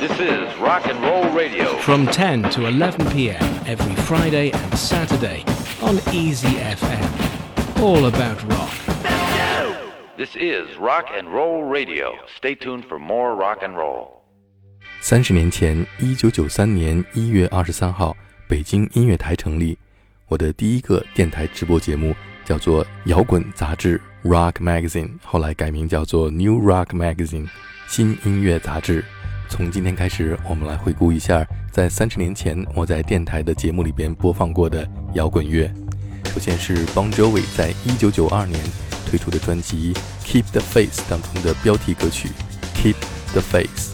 This is Rock and Roll Radio. From 10 to 11 p.m. every Friday and Saturday on Easy FM. All about rock. This is Rock and Roll Radio. Stay tuned for more rock and roll. 三十年前，一九九三年一月二十三号，北京音乐台成立。我的第一个电台直播节目叫做《摇滚杂志》（Rock Magazine），后来改名叫做《New Rock Magazine》（新音乐杂志）。 从今天开始，我们来回顾一下在三十年前我在电台的节目里边播放过的摇滚乐。首先是 Bon Jovi 在一九九二年推出的专辑《Keep the Face》当中的标题歌曲《Keep the Face》。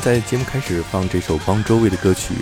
在节目开始放这首邦周卫的歌曲，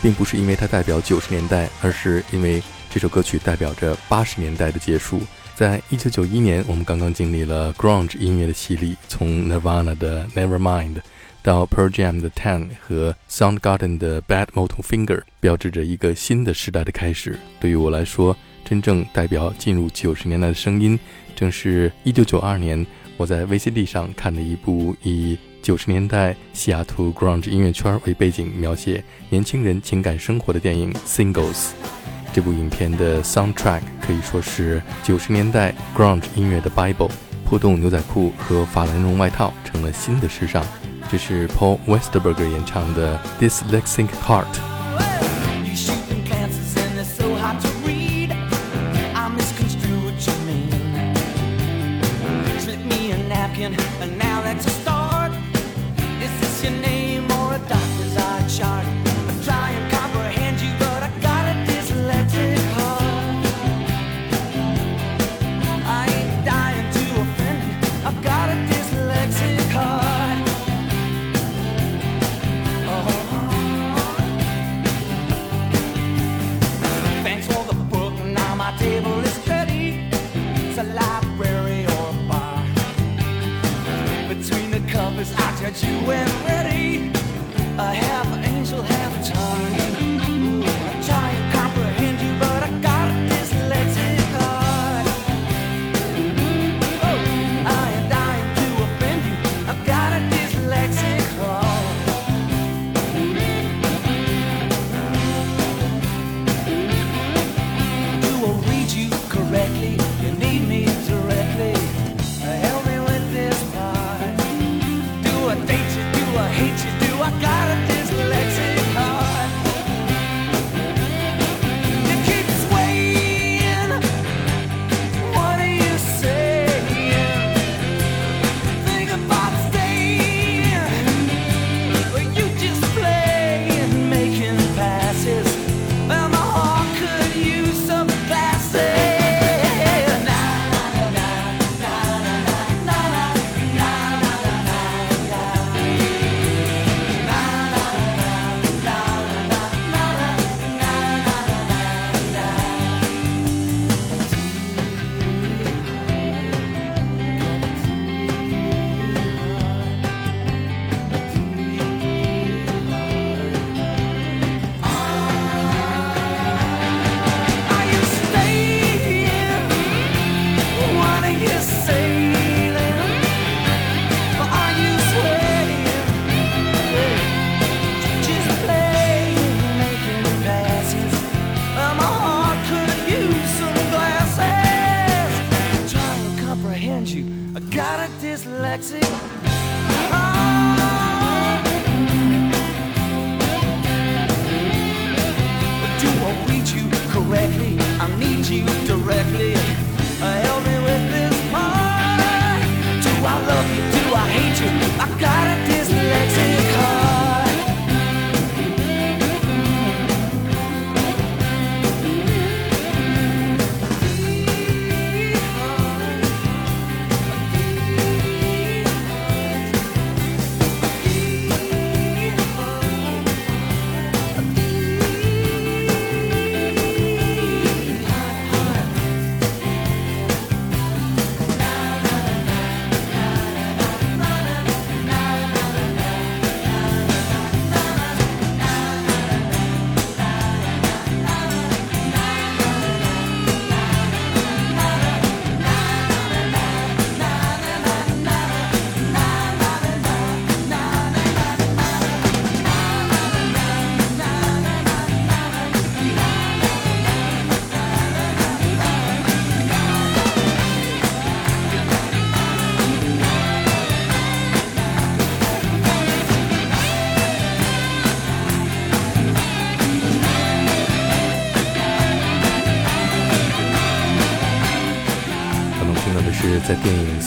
并不是因为它代表九十年代，而是因为这首歌曲代表着八十年代的结束。在一九九一年，我们刚刚经历了 grunge 音乐的洗礼，从 Nirvana 的 Nevermind 到 Pearl Jam 的 Ten 和 Soundgarden 的 Bad Motor Finger，标志着一个新的时代的开始。对于我来说，真正代表进入九十年代的声音，正是一九九二年我在 VCD 上看的一部以九十年代西雅图 grunge 音乐圈为背景，描写年轻人情感生活的电影《Singles》。这部影片的 soundtrack 可以说是九十年代 grunge 音乐的 bible。破洞牛仔裤和法兰绒外套成了新的时尚。这是 Paul Westerberg 演唱的《This Lexic Heart》。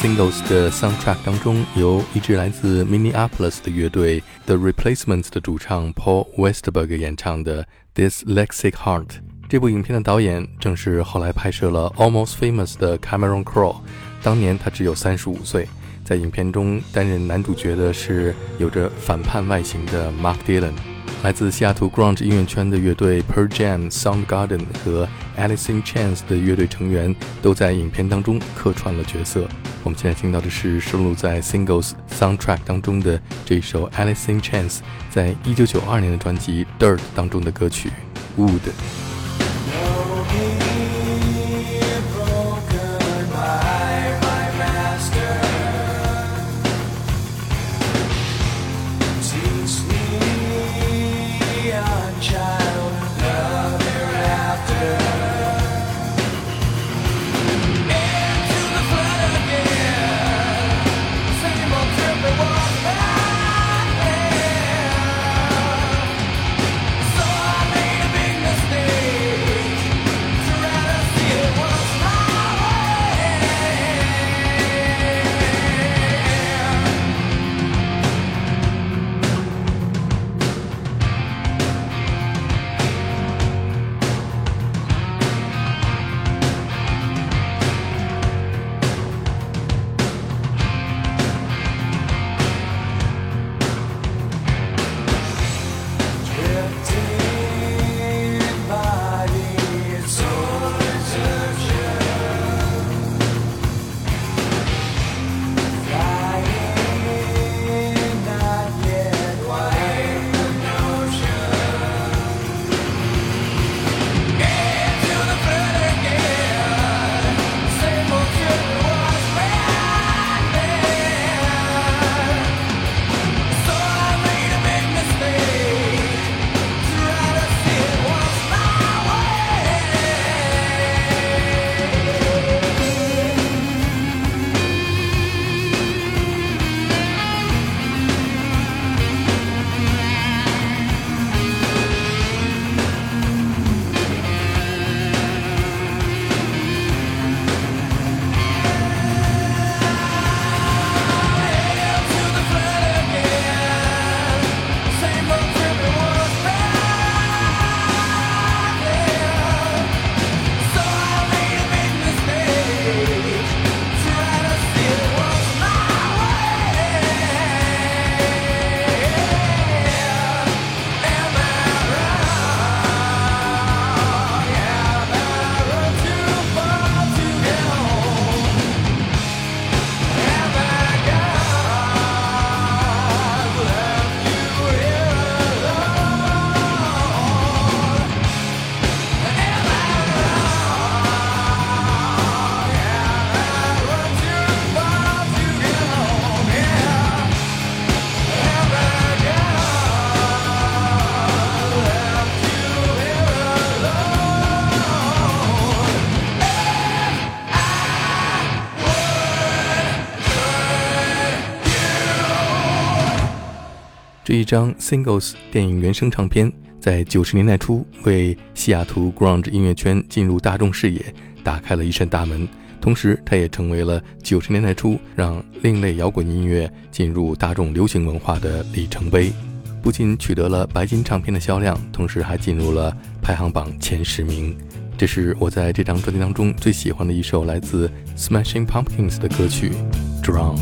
Singles》的 soundtrack 当中，由一支来自 Minneapolis 的乐队 The Replacements 的主唱 Paul Westberg 演唱的《Dyslexic Heart》。这部影片的导演正是后来拍摄了《Almost Famous》的 Cameron Crowe。当年他只有三十五岁。在影片中担任男主角的是有着反叛外形的 Mark Dylan。来自西雅图 grunge 音乐圈的乐队 Pearl Jam、Soundgarden 和 Alice in Chains 的乐队成员都在影片当中客串了角色。我们现在听到的是收录在 Singles Soundtrack 当中的这一首 Alice in Chains 在一九九二年的专辑 Dirt 当中的歌曲 Wood。这一张 Singles 电影原声唱片在九十年代初为西雅图 grunge 音乐圈进入大众视野打开了一扇大门，同时它也成为了九十年代初让另类摇滚音乐进入大众流行文化的里程碑。不仅取得了白金唱片的销量，同时还进入了排行榜前十名。这是我在这张专辑当中最喜欢的一首来自 Smashing Pumpkins 的歌曲《Drown》。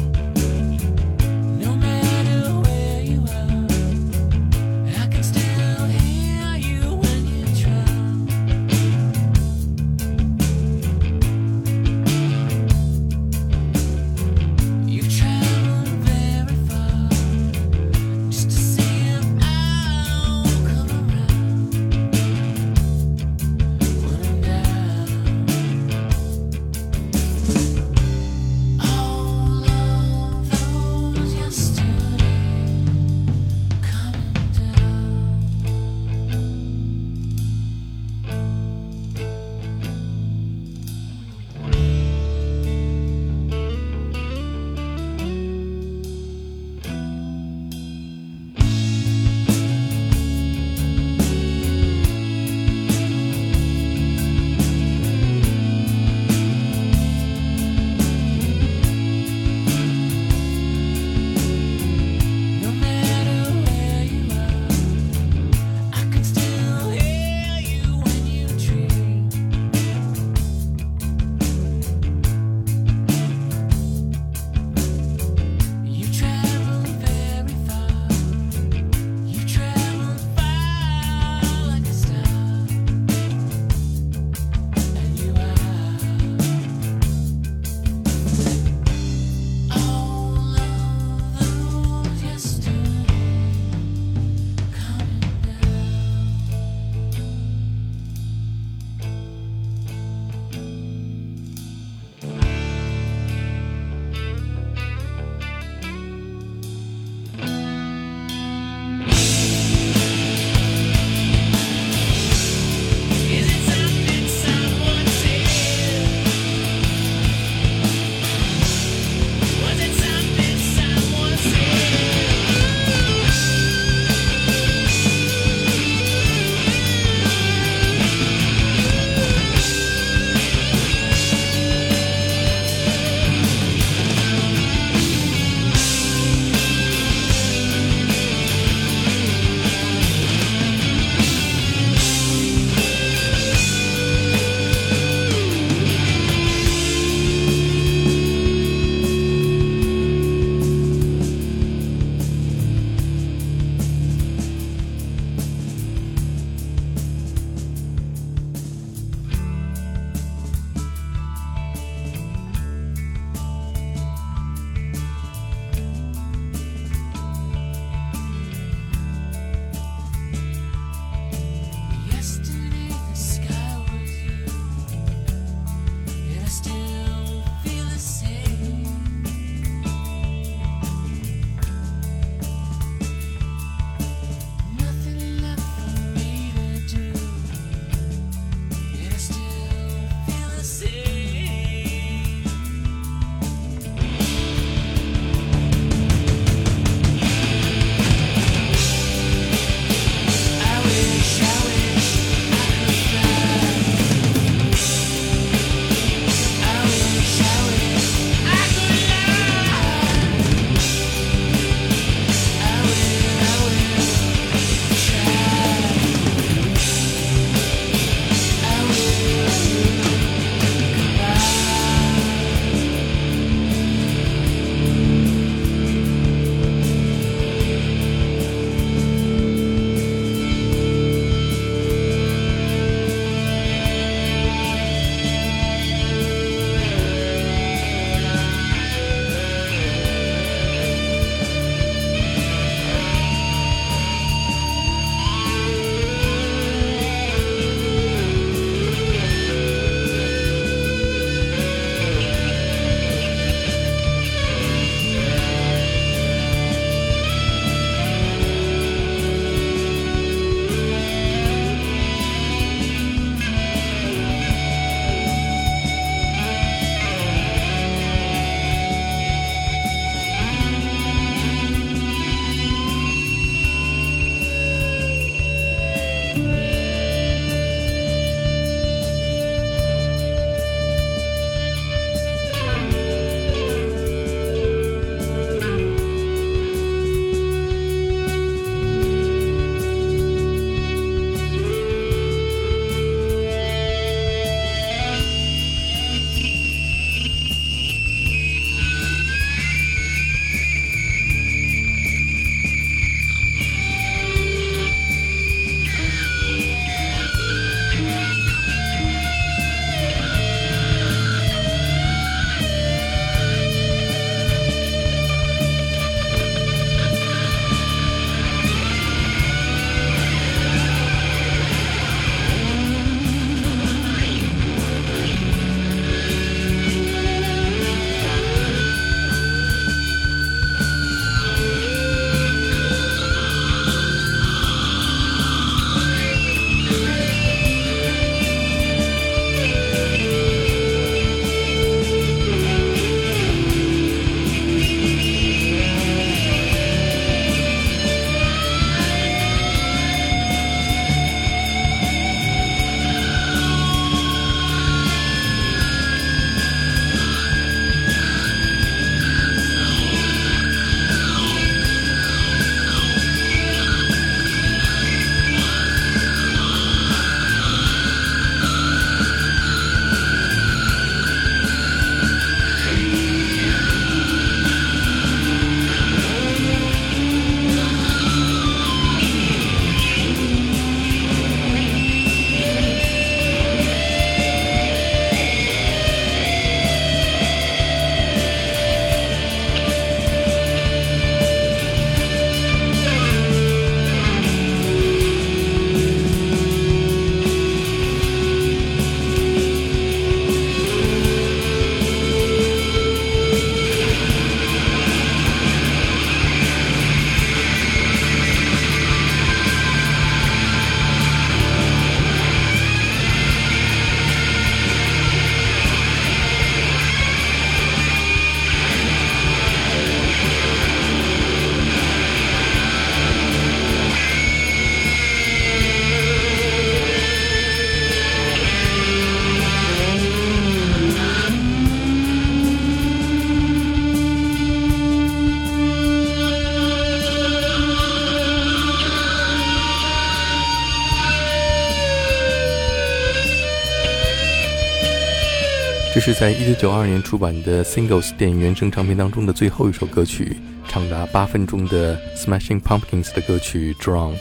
这是在1992年出版的《Singles》电影原声唱片当中的最后一首歌曲，长达八分钟的 Smashing Pumpkins 的歌曲《Drown》。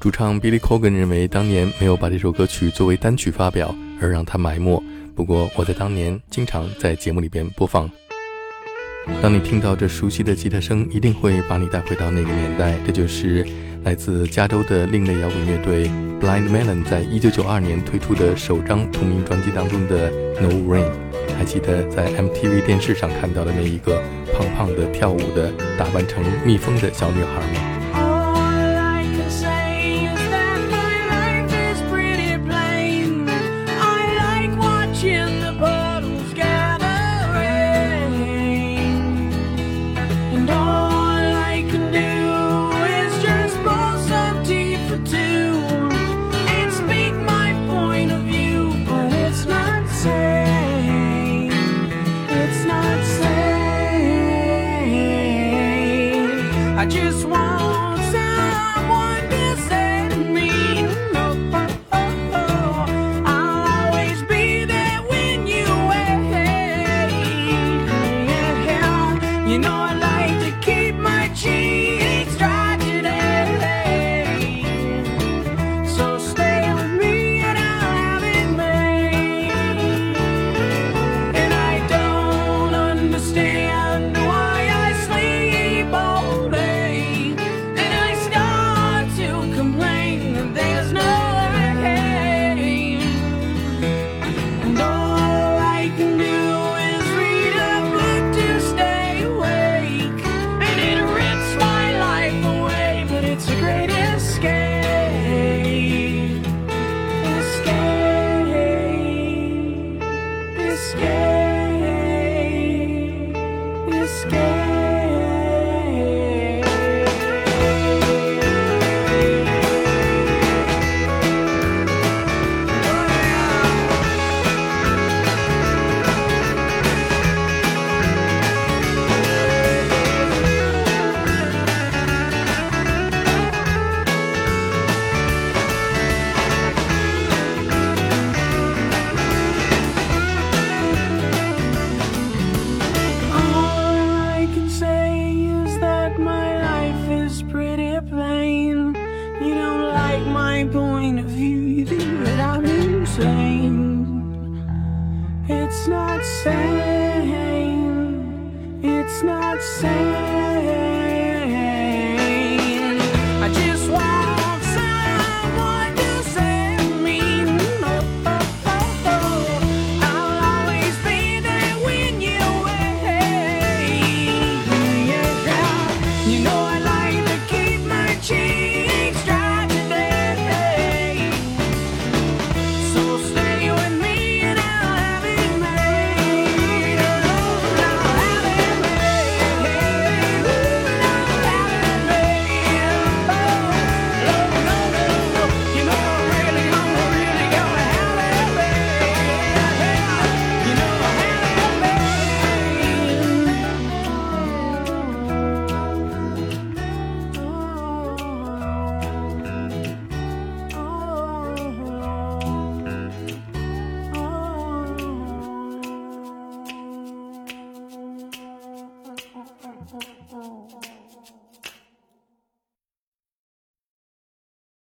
主唱 Billy Corgan 认为，当年没有把这首歌曲作为单曲发表，而让它埋没。不过，我在当年经常在节目里边播放。当你听到这熟悉的吉他声，一定会把你带回到那个年代。这就是来自加州的另类摇滚乐队 Blind Melon 在一九九二年推出的首张同名专辑当中的《No Rain》。还记得在 MTV 电视上看到的那一个胖胖的跳舞的、打扮成蜜蜂的小女孩吗